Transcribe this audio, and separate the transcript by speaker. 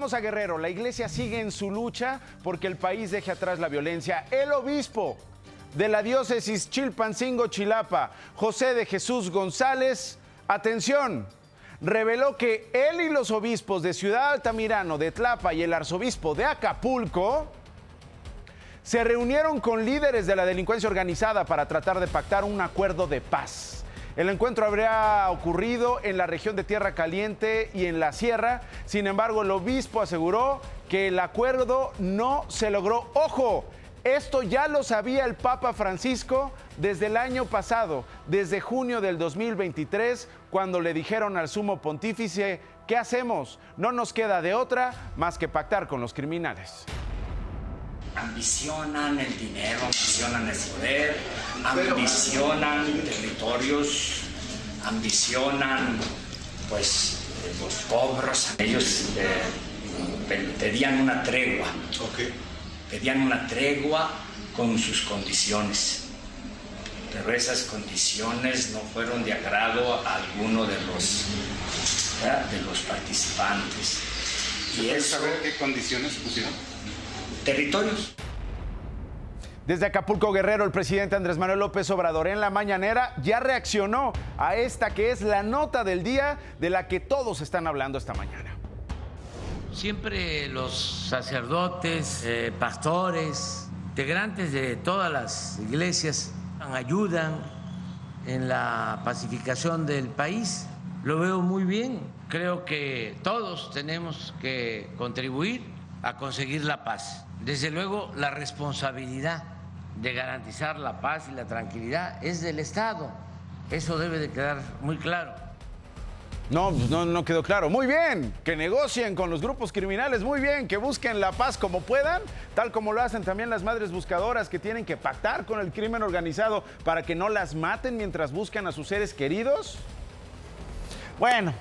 Speaker 1: Vamos a Guerrero, la iglesia sigue en su lucha porque el país deje atrás la violencia. El obispo de la diócesis Chilpancingo Chilapa, José de Jesús González, atención, reveló que él y los obispos de Ciudad Altamirano, de Tlapa y el arzobispo de Acapulco se reunieron con líderes de la delincuencia organizada para tratar de pactar un acuerdo de paz. El encuentro habría ocurrido en la región de Tierra Caliente y en la Sierra. Sin embargo, el obispo aseguró que el acuerdo no se logró. Ojo, esto ya lo sabía el Papa Francisco desde el año pasado, desde junio del 2023, cuando le dijeron al sumo pontífice, ¿qué hacemos? No nos queda de otra más que pactar con los criminales
Speaker 2: ambicionan el dinero, ambicionan el poder, ambicionan territorios, ambicionan pues los cobros. Ellos eh, pedían una tregua, pedían una tregua con sus condiciones. Pero esas condiciones no fueron de agrado a alguno de los, de los participantes.
Speaker 3: ¿Y eso, saber qué condiciones pusieron?
Speaker 2: territorios.
Speaker 1: Desde Acapulco Guerrero, el presidente Andrés Manuel López Obrador en la mañanera ya reaccionó a esta que es la nota del día de la que todos están hablando esta mañana.
Speaker 4: Siempre los sacerdotes, eh, pastores, integrantes de todas las iglesias ayudan en la pacificación del país. Lo veo muy bien. Creo que todos tenemos que contribuir a conseguir la paz. Desde luego, la responsabilidad de garantizar la paz y la tranquilidad es del Estado. Eso debe de quedar muy claro.
Speaker 1: No, no, no quedó claro. Muy bien, que negocien con los grupos criminales, muy bien, que busquen la paz como puedan, tal como lo hacen también las madres buscadoras que tienen que pactar con el crimen organizado para que no las maten mientras buscan a sus seres queridos. Bueno,